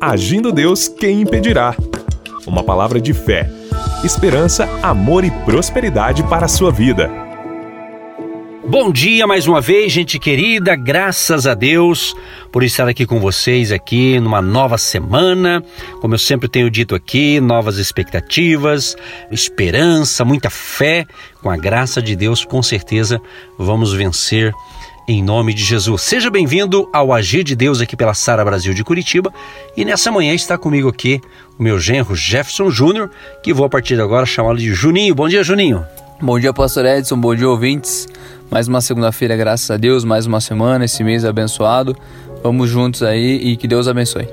Agindo Deus, quem impedirá? Uma palavra de fé, esperança, amor e prosperidade para a sua vida. Bom dia mais uma vez, gente querida. Graças a Deus por estar aqui com vocês aqui numa nova semana. Como eu sempre tenho dito aqui, novas expectativas, esperança, muita fé. Com a graça de Deus, com certeza vamos vencer em nome de Jesus. Seja bem-vindo ao Agir de Deus aqui pela Sara Brasil de Curitiba. E nessa manhã está comigo aqui o meu genro Jefferson Júnior, que vou a partir de agora chamá-lo de Juninho. Bom dia, Juninho. Bom dia, pastor Edson. Bom dia, ouvintes. Mais uma segunda-feira, graças a Deus, mais uma semana, esse mês abençoado. Vamos juntos aí e que Deus abençoe.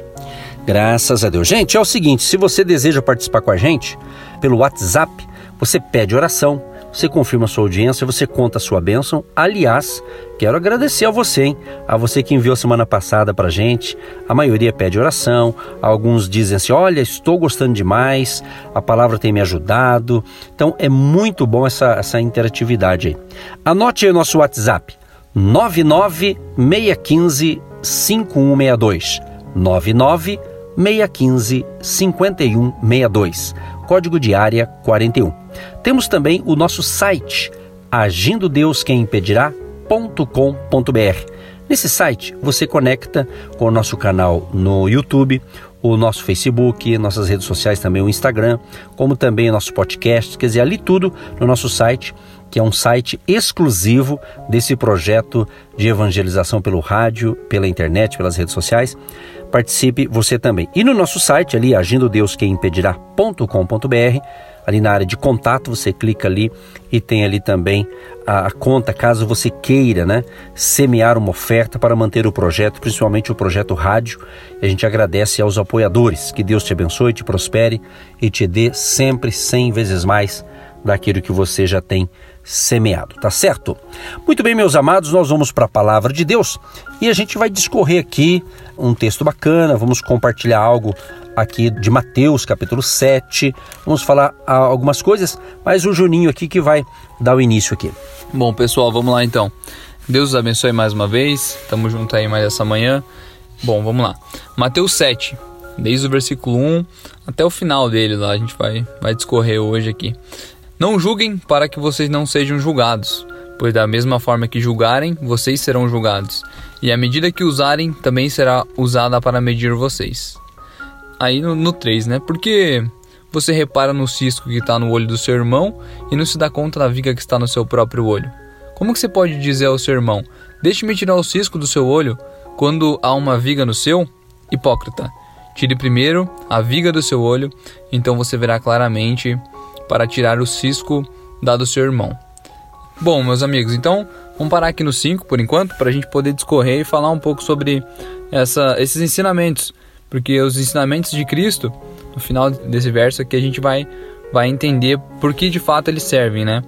Graças a Deus. Gente, é o seguinte: se você deseja participar com a gente pelo WhatsApp, você pede oração você confirma a sua audiência, você conta a sua bênção. Aliás, quero agradecer a você, hein? A você que enviou semana passada pra gente. A maioria pede oração, alguns dizem assim: olha, estou gostando demais, a palavra tem me ajudado. Então é muito bom essa, essa interatividade aí. Anote aí o nosso WhatsApp: 99615 5162. 99 615 5162 código de área 41. Temos também o nosso site agindo Deus quem impedirá.com.br. Nesse site você conecta com o nosso canal no YouTube, o nosso Facebook, nossas redes sociais também, o Instagram, como também o nosso podcast, quer dizer, ali tudo no nosso site, que é um site exclusivo desse projeto de evangelização pelo rádio, pela internet, pelas redes sociais participe você também. E no nosso site ali, agindo Deus quem impedirá.com.br, ali na área de contato, você clica ali e tem ali também a, a, conta, caso você queira, né, semear uma oferta para manter o projeto, principalmente o projeto rádio. E a gente agradece aos apoiadores. Que Deus te abençoe, te prospere e te dê sempre cem vezes mais daquilo que você já tem semeado, tá certo? Muito bem, meus amados, nós vamos para a palavra de Deus e a gente vai discorrer aqui um texto bacana, vamos compartilhar algo aqui de Mateus, capítulo 7. Vamos falar algumas coisas, mas o Juninho aqui que vai dar o início aqui. Bom, pessoal, vamos lá então. Deus os abençoe mais uma vez. Tamo junto aí mais essa manhã. Bom, vamos lá. Mateus 7, desde o versículo 1 até o final dele lá, a gente vai vai discorrer hoje aqui. Não julguem para que vocês não sejam julgados, pois da mesma forma que julgarem, vocês serão julgados, e a medida que usarem também será usada para medir vocês. Aí no, no 3, né? Porque você repara no cisco que está no olho do seu irmão e não se dá conta da viga que está no seu próprio olho. Como que você pode dizer ao seu irmão: Deixe-me tirar o cisco do seu olho quando há uma viga no seu? Hipócrita, tire primeiro a viga do seu olho, então você verá claramente para tirar o cisco dado ao seu irmão. Bom, meus amigos, então vamos parar aqui no 5 por enquanto, para a gente poder discorrer e falar um pouco sobre essa, esses ensinamentos, porque os ensinamentos de Cristo, no final desse verso aqui, a gente vai, vai entender por que de fato eles servem, né?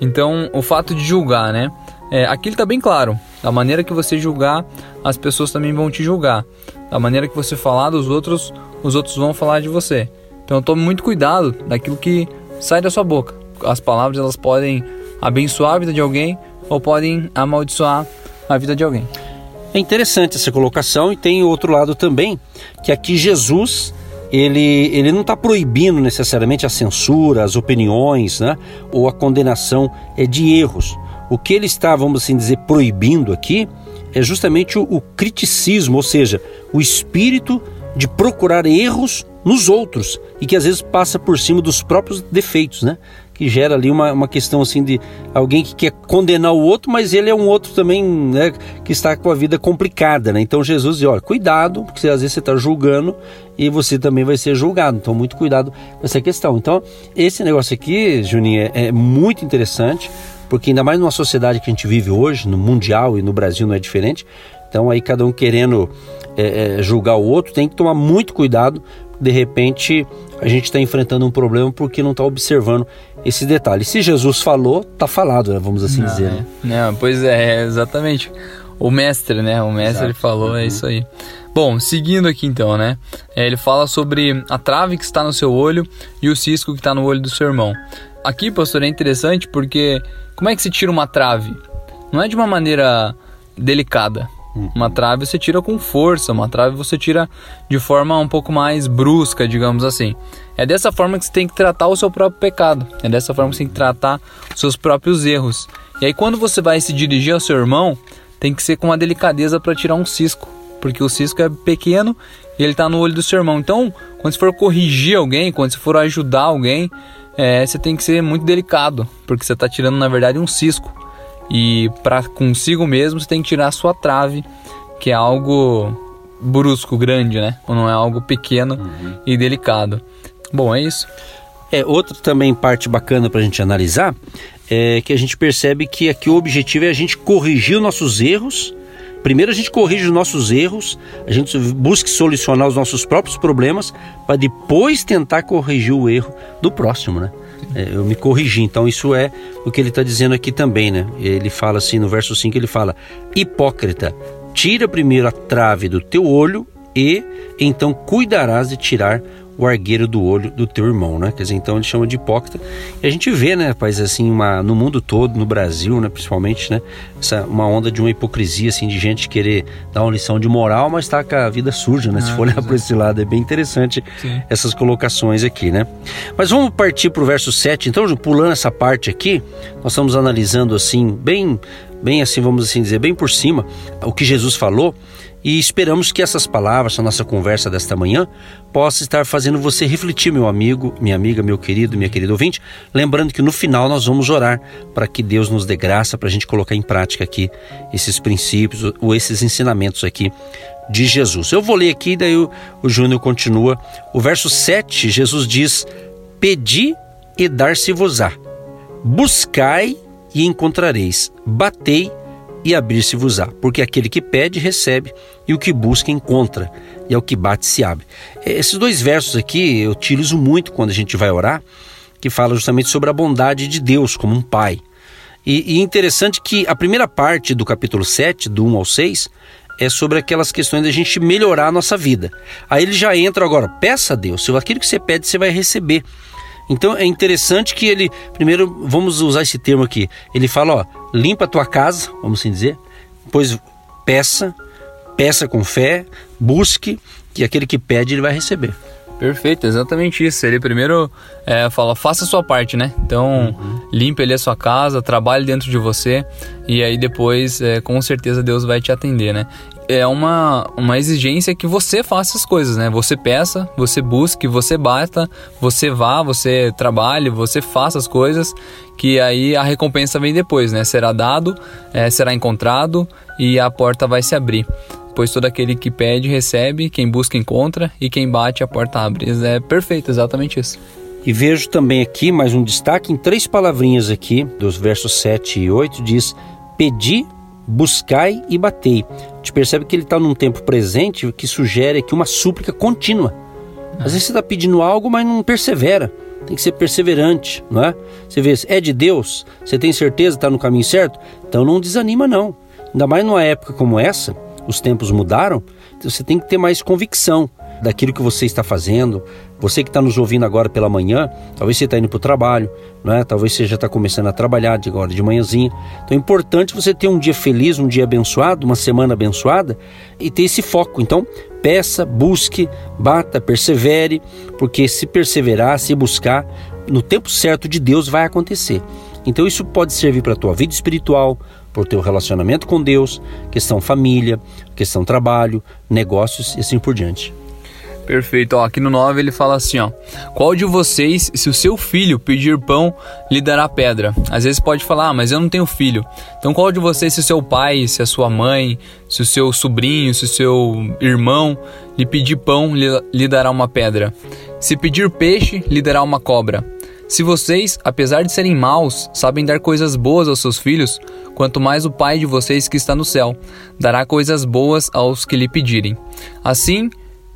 Então, o fato de julgar, né? É, aqui está bem claro, da maneira que você julgar, as pessoas também vão te julgar. Da maneira que você falar dos outros, os outros vão falar de você. Então, tome muito cuidado daquilo que sai da sua boca. As palavras elas podem abençoar a vida de alguém ou podem amaldiçoar a vida de alguém. É interessante essa colocação e tem outro lado também, que aqui Jesus ele, ele não está proibindo necessariamente a censura, as opiniões, né, ou a condenação é de erros. O que ele está, vamos assim dizer, proibindo aqui é justamente o, o criticismo, ou seja, o espírito de procurar erros nos outros e que às vezes passa por cima dos próprios defeitos, né? Que gera ali uma, uma questão assim de alguém que quer condenar o outro, mas ele é um outro também, né? Que está com a vida complicada, né? Então Jesus diz: olha, cuidado, porque às vezes você está julgando e você também vai ser julgado. Então, muito cuidado com essa questão. Então, esse negócio aqui, Juninho, é, é muito interessante, porque ainda mais numa sociedade que a gente vive hoje, no mundial e no Brasil não é diferente. Então, aí cada um querendo é, é, julgar o outro, tem que tomar muito cuidado. De repente, a gente está enfrentando um problema porque não está observando esse detalhe. Se Jesus falou, está falado, né? vamos assim não, dizer. Né? Não, pois é, exatamente. O mestre, né? O mestre ele falou, uhum. é isso aí. Bom, seguindo aqui então, né? É, ele fala sobre a trave que está no seu olho e o cisco que está no olho do seu irmão. Aqui, pastor, é interessante porque como é que se tira uma trave? Não é de uma maneira delicada, Uhum. Uma trave você tira com força, uma trave você tira de forma um pouco mais brusca, digamos assim. É dessa forma que você tem que tratar o seu próprio pecado. É dessa forma que você tem que tratar os seus próprios erros. E aí quando você vai se dirigir ao seu irmão, tem que ser com uma delicadeza para tirar um cisco, porque o cisco é pequeno e ele está no olho do seu irmão. Então, quando você for corrigir alguém, quando você for ajudar alguém, é, você tem que ser muito delicado, porque você está tirando na verdade um cisco. E para consigo mesmo você tem que tirar a sua trave, que é algo brusco, grande, né? Ou não é algo pequeno uhum. e delicado. Bom, é isso. É, outra também parte bacana para a gente analisar é que a gente percebe que aqui o objetivo é a gente corrigir os nossos erros. Primeiro a gente corrige os nossos erros, a gente busca solucionar os nossos próprios problemas para depois tentar corrigir o erro do próximo, né? É, eu me corrigi. Então, isso é o que ele está dizendo aqui também, né? Ele fala assim no verso 5: ele fala, Hipócrita, tira primeiro a trave do teu olho e então cuidarás de tirar o argueiro do olho do teu irmão, né? Quer dizer, então ele chama de hipócrita. E a gente vê, né, rapaz, assim, uma, no mundo todo, no Brasil, né, principalmente, né, essa, uma onda de uma hipocrisia, assim, de gente querer dar uma lição de moral, mas tá com a vida suja, né? Ah, Se for olhar para esse lado, é bem interessante Sim. essas colocações aqui, né? Mas vamos partir para o verso 7, então, pulando essa parte aqui, nós estamos analisando, assim, bem, bem assim, vamos assim dizer, bem por cima, o que Jesus falou e esperamos que essas palavras, a nossa conversa desta manhã, possa estar fazendo você refletir, meu amigo, minha amiga, meu querido, minha querida ouvinte. Lembrando que no final nós vamos orar para que Deus nos dê graça para a gente colocar em prática aqui esses princípios ou esses ensinamentos aqui de Jesus. Eu vou ler aqui, daí o, o Júnior continua. O verso 7, Jesus diz: Pedi e dar-se-vos-á, buscai e encontrareis, batei e e abrir-se-vos-á, porque aquele que pede, recebe, e o que busca, encontra, e ao que bate, se abre. Esses dois versos aqui eu utilizo muito quando a gente vai orar, que fala justamente sobre a bondade de Deus como um pai. E, e interessante que a primeira parte do capítulo 7, do 1 ao 6, é sobre aquelas questões da gente melhorar a nossa vida. Aí ele já entra agora, peça a Deus, se aquilo que você pede, você vai receber. Então é interessante que ele, primeiro, vamos usar esse termo aqui. Ele fala, ó, limpa a tua casa, vamos assim dizer, depois peça, peça com fé, busque, que aquele que pede ele vai receber. Perfeito, exatamente isso. Ele primeiro é, fala, faça a sua parte, né? Então, uhum. limpe ali a sua casa, trabalhe dentro de você e aí depois, é, com certeza, Deus vai te atender, né? É uma, uma exigência que você faça as coisas, né? Você peça, você busque, você bata, você vá, você trabalhe, você faça as coisas, que aí a recompensa vem depois, né? Será dado, é, será encontrado e a porta vai se abrir. Pois todo aquele que pede, recebe, quem busca, encontra, e quem bate, a porta abre. É perfeito, exatamente isso. E vejo também aqui mais um destaque em três palavrinhas aqui, dos versos 7 e 8, diz: Pedi, buscai e batei. A gente percebe que ele está num tempo presente que sugere aqui uma súplica contínua. Às vezes você está pedindo algo, mas não persevera. Tem que ser perseverante, não é? Você vê, é de Deus, você tem certeza está no caminho certo? Então não desanima, não. Ainda mais numa época como essa, os tempos mudaram, então você tem que ter mais convicção daquilo que você está fazendo. Você que está nos ouvindo agora pela manhã, talvez você está indo para o trabalho, né? talvez você já está começando a trabalhar de agora de manhãzinha. Então é importante você ter um dia feliz, um dia abençoado, uma semana abençoada e ter esse foco. Então peça, busque, bata, persevere, porque se perseverar, se buscar, no tempo certo de Deus vai acontecer. Então isso pode servir para a tua vida espiritual, para o teu relacionamento com Deus, questão família, questão trabalho, negócios e assim por diante. Perfeito. Ó, aqui no 9 ele fala assim, ó. Qual de vocês, se o seu filho pedir pão, lhe dará pedra? Às vezes pode falar, ah, mas eu não tenho filho. Então qual de vocês, se o seu pai, se a sua mãe, se o seu sobrinho, se o seu irmão lhe pedir pão, lhe, lhe dará uma pedra? Se pedir peixe, lhe dará uma cobra? Se vocês, apesar de serem maus, sabem dar coisas boas aos seus filhos, quanto mais o Pai de vocês que está no céu dará coisas boas aos que lhe pedirem. Assim,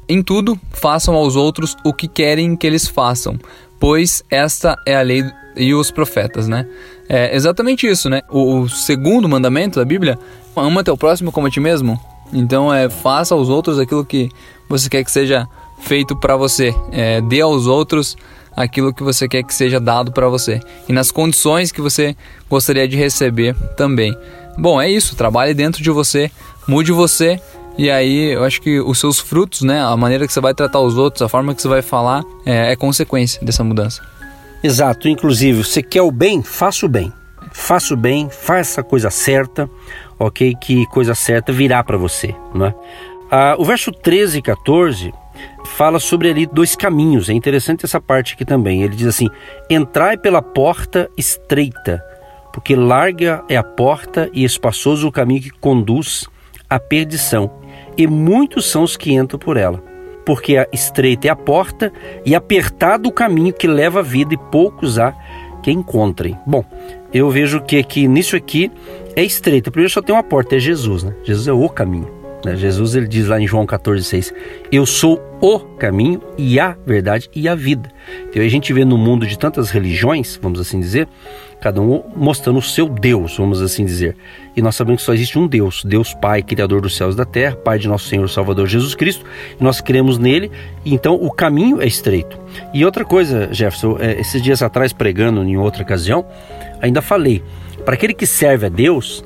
em tudo, façam aos outros o que querem que eles façam, pois esta é a lei e os profetas, né? É exatamente isso, né? O, segundo mandamento da Bíblia, ama teu próximo como a ti mesmo. Então, é faça aos outros aquilo que você quer que seja feito para você. É, dê aos outros aquilo que você quer que seja dado para você e nas condições que você gostaria de receber também. Bom, é isso. Trabalhe dentro de você mude você e aí eu acho que os seus frutos, né, a maneira que você vai tratar os outros, a forma que você vai falar é, é consequência dessa mudança. Exato, inclusive, você quer o bem, faça o bem. Faça o bem, faça a coisa certa, ok? Que coisa certa virá para você, não é? Ah, o verso 13 e 14 fala sobre ali dois caminhos. É interessante essa parte aqui também. Ele diz assim: Entrai pela porta estreita, porque larga é a porta e espaçoso o caminho que conduz à perdição, e muitos são os que entram por ela. Porque a estreita é a porta e apertado o caminho que leva à vida, e poucos há que encontrem. Bom, eu vejo que aqui nisso aqui é estreita. Primeiro só tem uma porta, é Jesus, né? Jesus é o caminho. Né? Jesus ele diz lá em João 14,6: Eu sou o caminho e a verdade e a vida. Então a gente vê no mundo de tantas religiões, vamos assim dizer, cada um mostrando o seu Deus, vamos assim dizer. E nós sabemos que só existe um Deus, Deus Pai, Criador dos céus e da terra, Pai de nosso Senhor Salvador Jesus Cristo, e nós cremos nele, então o caminho é estreito. E outra coisa, Jefferson, é, esses dias atrás pregando em outra ocasião, ainda falei, para aquele que serve a Deus,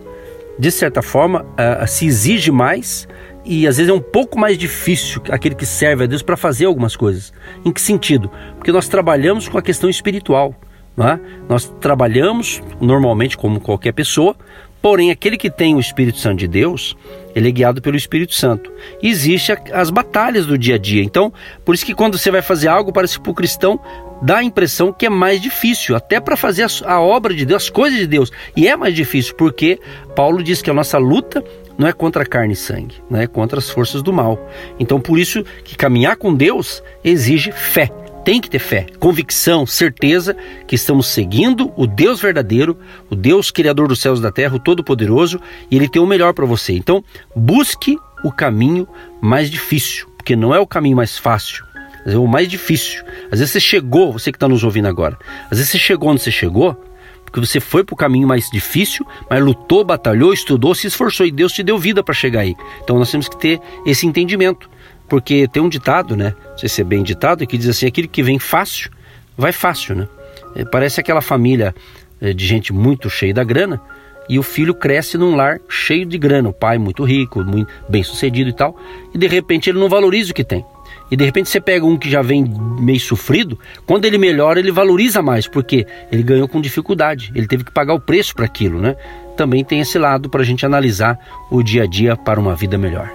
de certa forma, se exige mais e às vezes é um pouco mais difícil aquele que serve a Deus para fazer algumas coisas. Em que sentido? Porque nós trabalhamos com a questão espiritual. É? Nós trabalhamos normalmente como qualquer pessoa, porém aquele que tem o Espírito Santo de Deus, ele é guiado pelo Espírito Santo. E existe as batalhas do dia a dia. Então, por isso que quando você vai fazer algo, parece que para o cristão dá a impressão que é mais difícil, até para fazer a, a, obra de Deus, as coisas de Deus. E é mais difícil, porque Paulo diz que a nossa luta não é contra carne e sangue, não é contra as forças do mal. Então, por isso que caminhar com Deus exige fé. Tem que ter fé, convicção, certeza que estamos seguindo o Deus verdadeiro, o Deus criador dos céus e da terra, o todo-poderoso, e ele tem o melhor para você. Então, busque o caminho mais difícil, porque não é o caminho mais fácil, é o mais difícil. Às vezes você chegou, você que está nos ouvindo agora, às vezes você chegou onde você chegou, porque você foi para o caminho mais difícil, mas lutou, batalhou, estudou, se esforçou e Deus te deu vida para chegar aí. Então nós temos que ter esse entendimento, porque tem um ditado, né? Não sei se é bem ditado, que diz assim: aquele que vem fácil, vai fácil, né? É, parece aquela família é, de gente muito cheia da grana e o filho cresce num lar cheio de grana, o pai muito rico, muito bem sucedido e tal, e de repente ele não valoriza o que tem. E de repente você pega um que já vem meio sofrido, quando ele melhora, ele valoriza mais, porque ele ganhou com dificuldade, ele teve que pagar o preço para aquilo, né? Também tem esse lado para a gente analisar o dia a dia para uma vida melhor.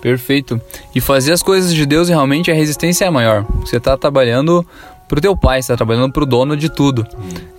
Perfeito. E fazer as coisas de Deus realmente a resistência é maior. Você está trabalhando pro teu pai, você tá trabalhando pro dono de tudo.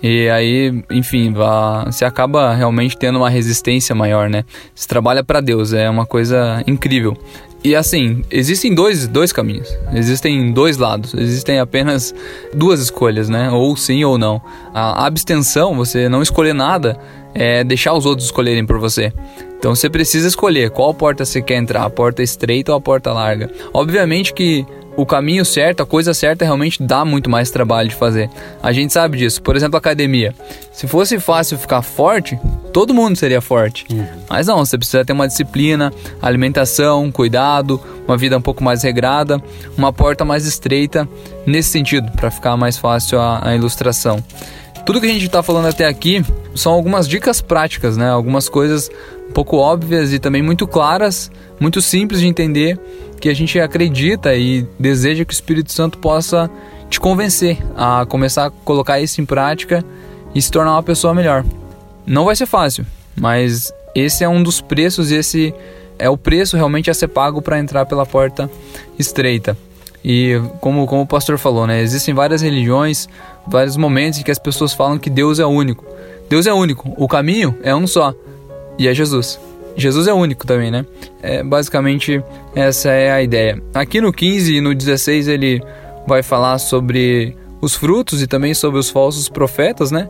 E aí, enfim, você acaba realmente tendo uma resistência maior, né? Você trabalha para Deus, é uma coisa incrível. E assim, existem dois, dois caminhos, existem dois lados, existem apenas duas escolhas, né? Ou sim ou não. A abstenção, você não escolher nada, é deixar os outros escolherem por você. Então você precisa escolher qual porta você quer entrar, a porta estreita ou a porta larga. Obviamente que o caminho certo, a coisa certa realmente dá muito mais trabalho de fazer. A gente sabe disso. Por exemplo, academia. Se fosse fácil ficar forte, todo mundo seria forte. Uhum. Mas não, você precisa ter uma disciplina, alimentação, cuidado, uma vida um pouco mais regrada, uma porta mais estreita, nesse sentido, para ficar mais fácil a, a ilustração. Tudo que a gente está falando até aqui são algumas dicas práticas, né? Algumas coisas um pouco óbvias e também muito claras, muito simples de entender, que a gente acredita e deseja que o Espírito Santo possa te convencer a começar a colocar isso em prática e se tornar uma pessoa melhor. Não vai ser fácil, mas esse é um dos preços esse é o preço realmente a ser pago para entrar pela porta estreita. E como, como o pastor falou, né, existem várias religiões, vários momentos em que as pessoas falam que Deus é único. Deus é único, o caminho é um só, e é Jesus. Jesus é único também, né? É, basicamente, essa é a ideia. Aqui no 15 e no 16 ele vai falar sobre os frutos e também sobre os falsos profetas, né?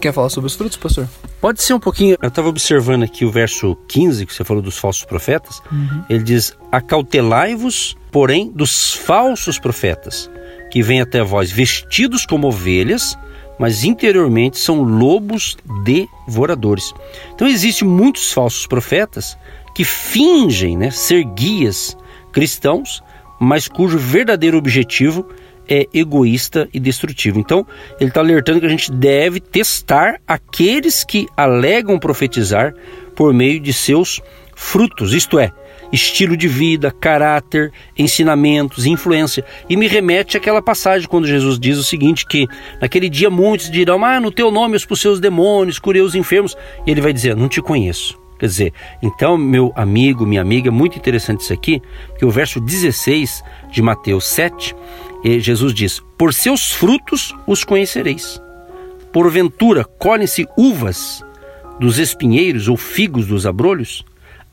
Quer falar sobre os frutos, pastor? Pode ser um pouquinho. Eu estava observando aqui o verso 15, que você falou dos falsos profetas. Uhum. Ele diz: Acautelai-vos, porém, dos falsos profetas, que vêm até vós vestidos como ovelhas, mas interiormente são lobos devoradores. Então existem muitos falsos profetas que fingem né, ser guias cristãos, mas cujo verdadeiro objetivo é egoísta e destrutivo. Então, ele está alertando que a gente deve testar aqueles que alegam profetizar por meio de seus frutos, isto é, estilo de vida, caráter, ensinamentos, influência. E me remete àquela passagem quando Jesus diz o seguinte: que naquele dia muitos dirão, ah, no teu nome eu expulsei os demônios, curei os enfermos. E ele vai dizer, não te conheço. Quer dizer, então, meu amigo, minha amiga, é muito interessante isso aqui, que o verso 16 de Mateus 7, Jesus diz: Por seus frutos os conhecereis. Porventura colhem-se uvas dos espinheiros ou figos dos abrolhos?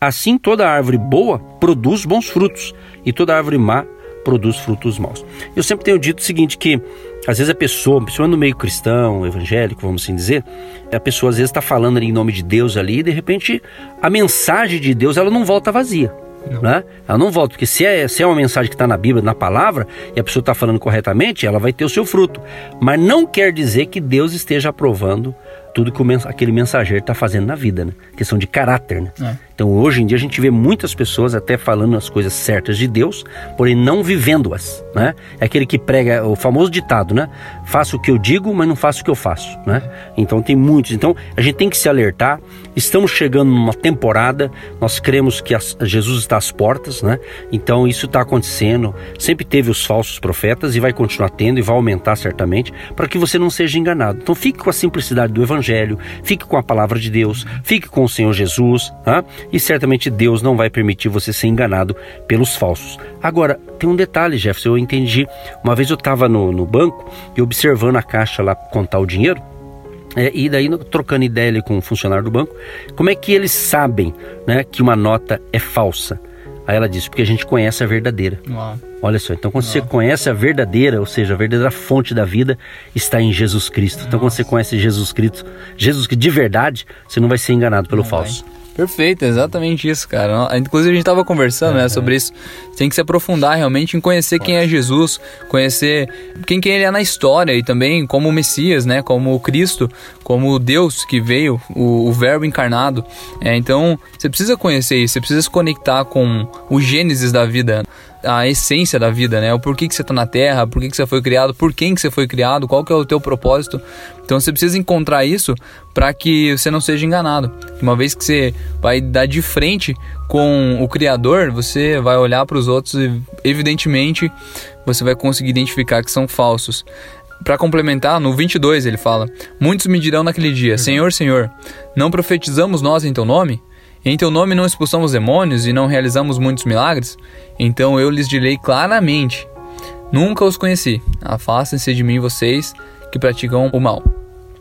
Assim toda árvore boa produz bons frutos, e toda árvore má produz frutos maus. Eu sempre tenho dito o seguinte que às vezes a pessoa, principalmente no meio cristão, evangélico, vamos assim dizer, a pessoa às vezes está falando ali em nome de Deus ali e de repente a mensagem de Deus ela não volta vazia. Não. Né? Ela não volta, porque se é, se é uma mensagem que está na Bíblia, na palavra, e a pessoa está falando corretamente, ela vai ter o seu fruto. Mas não quer dizer que Deus esteja aprovando tudo que o, aquele mensageiro está fazendo na vida, né? Questão de caráter, né? É. Então hoje em dia a gente vê muitas pessoas até falando as coisas certas de Deus, porém não vivendo-as, né? É aquele que prega o famoso ditado, né? Faço o que eu digo, mas não faço o que eu faço, né? Então tem muitos. Então a gente tem que se alertar. Estamos chegando numa temporada, nós cremos que as, Jesus está às portas, né? Então isso está acontecendo. Sempre teve os falsos profetas e vai continuar tendo e vai aumentar certamente, para que você não seja enganado. Então fique com a simplicidade do evangelho, fique com a palavra de Deus, fique com o Senhor Jesus, tá? e certamente Deus não vai permitir você ser enganado pelos falsos. Agora, tem um detalhe, Jefferson, eu entendi. Uma vez eu estava no, no banco e observando a caixa lá contar o dinheiro. É, e daí, trocando ideia ali com o funcionário do banco, como é que eles sabem né, que uma nota é falsa? Aí ela disse, porque a gente conhece a verdadeira. Uau. Olha só, então quando Uau. você conhece a verdadeira, ou seja, a verdadeira fonte da vida está em Jesus Cristo. Nossa. Então quando você conhece Jesus Cristo, Jesus de verdade, você não vai ser enganado pelo não falso. Vai. Perfeito, exatamente isso, cara. Inclusive a gente estava conversando, né, sobre isso. Tem que se aprofundar realmente em conhecer quem é Jesus, conhecer quem, quem ele é na história e também como o Messias, né, como o Cristo, como Deus que veio, o, o Verbo encarnado. É, então você precisa conhecer isso, você precisa se conectar com o Gênesis da vida a essência da vida, né? O porquê que você está na Terra, por que você foi criado, por quem que você foi criado, qual que é o teu propósito. Então você precisa encontrar isso para que você não seja enganado. Uma vez que você vai dar de frente com o Criador, você vai olhar para os outros e, evidentemente, você vai conseguir identificar que são falsos. Para complementar, no 22 ele fala: Muitos me dirão naquele dia: Senhor, Senhor, não profetizamos nós em teu nome? Em teu nome não expulsamos demônios e não realizamos muitos milagres? Então eu lhes direi claramente: Nunca os conheci. Afastem-se de mim, vocês que praticam o mal.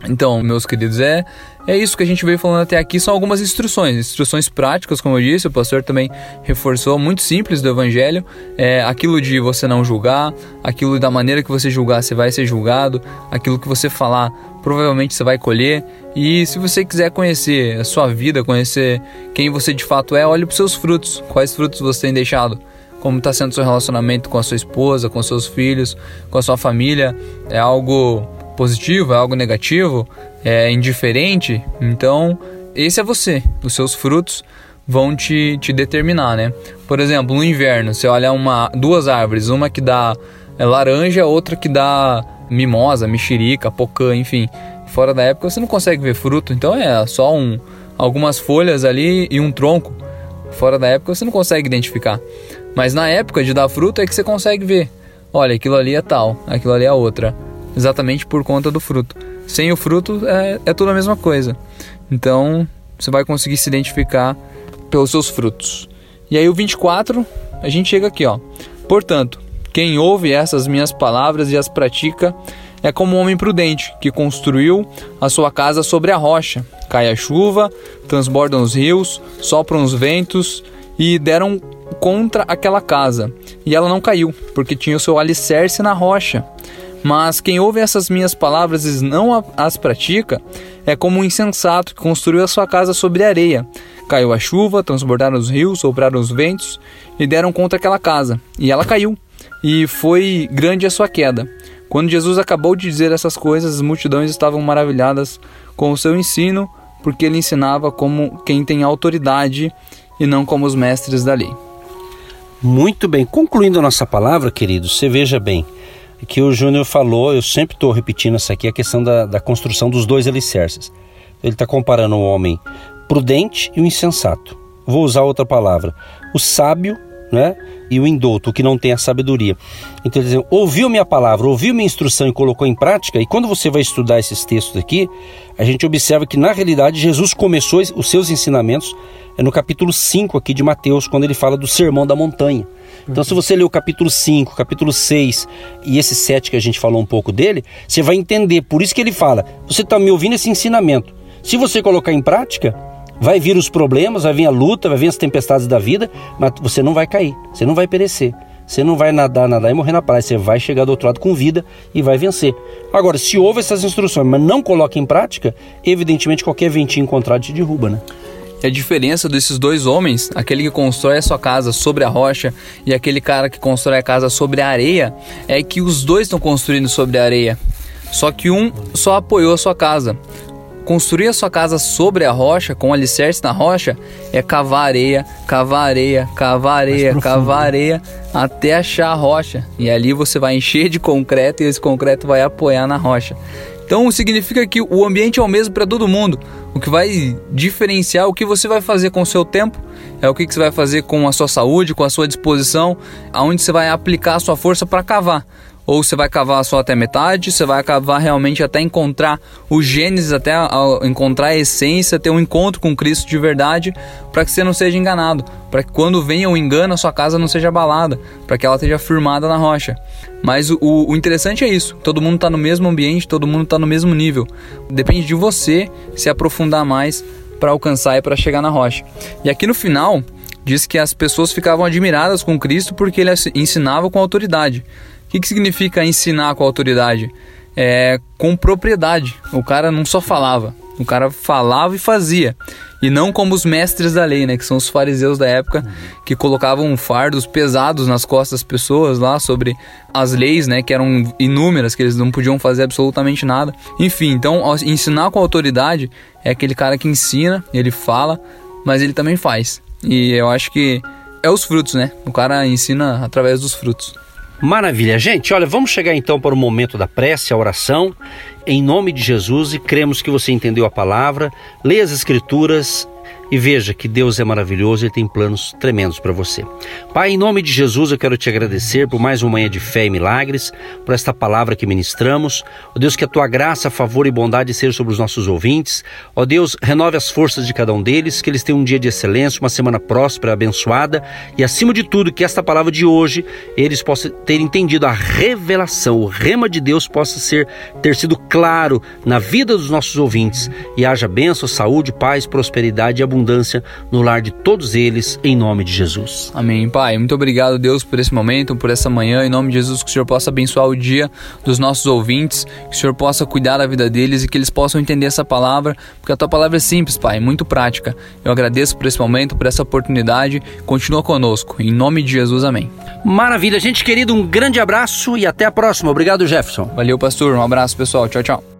Então, meus queridos, é, é isso que a gente veio falando até aqui. São algumas instruções, instruções práticas, como eu disse. O pastor também reforçou, muito simples do evangelho. É aquilo de você não julgar, aquilo da maneira que você julgar, você vai ser julgado, aquilo que você falar, provavelmente você vai colher. E se você quiser conhecer a sua vida, conhecer quem você de fato é, olhe para os seus frutos. Quais frutos você tem deixado? Como está sendo seu relacionamento com a sua esposa, com seus filhos, com a sua família? É algo positivo, é algo negativo, é indiferente, então esse é você. Os seus frutos vão te, te determinar, né? Por exemplo, no inverno, você olha uma, duas árvores, uma que dá é, laranja, outra que dá mimosa, mexerica, pocã, enfim. Fora da época você não consegue ver fruto, então é só um, algumas folhas ali e um tronco. Fora da época você não consegue identificar. Mas na época de dar fruto é que você consegue ver. Olha, aquilo ali é tal, aquilo ali é outra exatamente por conta do fruto. Sem o fruto é, é tudo a mesma coisa. Então você vai conseguir se identificar pelos seus frutos. E aí o 24, a gente chega aqui, ó. Portanto, quem ouve essas minhas palavras e as pratica é como um homem prudente que construiu a sua casa sobre a rocha. Cai a chuva, transbordam os rios, sopram os ventos e deram contra aquela casa. E ela não caiu, porque tinha o seu alicerce na rocha. Mas quem ouve essas minhas palavras e não as pratica é como um insensato que construiu a sua casa sobre areia. Caiu a chuva, transbordaram os rios, sopraram os ventos e deram contra aquela casa. E ela caiu, e foi grande a sua queda. Quando Jesus acabou de dizer essas coisas, as multidões estavam maravilhadas com o seu ensino, porque ele ensinava como quem tem autoridade e não como os mestres da lei. Muito bem, concluindo a nossa palavra, queridos, você veja bem que o Júnior falou, eu sempre estou repetindo essa aqui, a questão da, da construção dos dois alicerces. Ele está comparando o homem prudente e o insensato. vou usar outra palavra, o sábio né? e o indouto, o que não tem a sabedoria. Então, dizendo, ouviu minha palavra, ouviu minha instrução e colocou em prática, e quando você vai estudar esses textos aqui, a gente observa que na realidade Jesus começou os seus ensinamentos é no capítulo 5 aqui de Mateus, quando ele fala do sermão da montanha. Então, se você ler o capítulo 5, capítulo 6 e esse 7 que a gente falou um pouco dele, você vai entender. Por isso que ele fala: você está me ouvindo esse ensinamento. Se você colocar em prática, Vai vir os problemas, vai vir a luta, vai vir as tempestades da vida, mas você não vai cair, você não vai perecer. Você não vai nadar, nadar e morrer na praia. Você vai chegar do outro lado com vida e vai vencer. Agora, se houve essas instruções, mas não coloca em prática, evidentemente qualquer ventinho encontrado te derruba, né? E a diferença desses dois homens, aquele que constrói a sua casa sobre a rocha e aquele cara que constrói a casa sobre a areia, é que os dois estão construindo sobre a areia. Só que um só apoiou a sua casa. Construir a sua casa sobre a rocha, com alicerce na rocha, é cavar areia, cavar areia, cavar areia, cavar areia, até achar a rocha. E ali você vai encher de concreto e esse concreto vai apoiar na rocha. Então significa que o ambiente é o mesmo para todo mundo. O que vai diferenciar o que você vai fazer com o seu tempo é o que você vai fazer com a sua saúde, com a sua disposição, aonde você vai aplicar a sua força para cavar ou você vai cavar só até metade, você vai cavar realmente até encontrar o Gênesis, até encontrar a essência, ter um encontro com Cristo de verdade, para que você não seja enganado, para que quando venha o engano a sua casa não seja abalada, para que ela esteja firmada na rocha. Mas o, o interessante é isso: todo mundo está no mesmo ambiente, todo mundo está no mesmo nível. Depende de você se aprofundar mais para alcançar e para chegar na rocha. E aqui no final diz que as pessoas ficavam admiradas com Cristo porque ele ensinava com autoridade. O que, que significa ensinar com autoridade? É com propriedade. O cara não só falava, o cara falava e fazia. E não como os mestres da lei, né? Que são os fariseus da época, que colocavam fardos pesados nas costas das pessoas lá sobre as leis, né? Que eram inúmeras, que eles não podiam fazer absolutamente nada. Enfim, então ensinar com autoridade é aquele cara que ensina, ele fala, mas ele também faz. E eu acho que é os frutos, né? O cara ensina através dos frutos. Maravilha, gente. Olha, vamos chegar então para o momento da prece, a oração, em nome de Jesus e cremos que você entendeu a palavra. Leia as Escrituras e veja que Deus é maravilhoso e tem planos tremendos para você. Pai, em nome de Jesus, eu quero te agradecer por mais uma manhã de fé e milagres, por esta palavra que ministramos. Ó Deus, que a tua graça, favor e bondade seja sobre os nossos ouvintes. Ó Deus, renove as forças de cada um deles, que eles tenham um dia de excelência, uma semana próspera, abençoada e, acima de tudo, que esta palavra de hoje eles possam ter entendido a revelação, o rema de Deus possa ser ter sido claro na vida dos nossos ouvintes e haja bênção, saúde, paz, prosperidade e abundância abundância no lar de todos eles, em nome de Jesus. Amém. Pai, muito obrigado, Deus, por esse momento, por essa manhã. Em nome de Jesus, que o Senhor possa abençoar o dia dos nossos ouvintes, que o Senhor possa cuidar da vida deles e que eles possam entender essa palavra, porque a tua palavra é simples, Pai, muito prática. Eu agradeço por esse momento, por essa oportunidade. Continua conosco. Em nome de Jesus, amém. Maravilha, gente querido, um grande abraço e até a próxima. Obrigado, Jefferson. Valeu, pastor. Um abraço, pessoal. Tchau, tchau.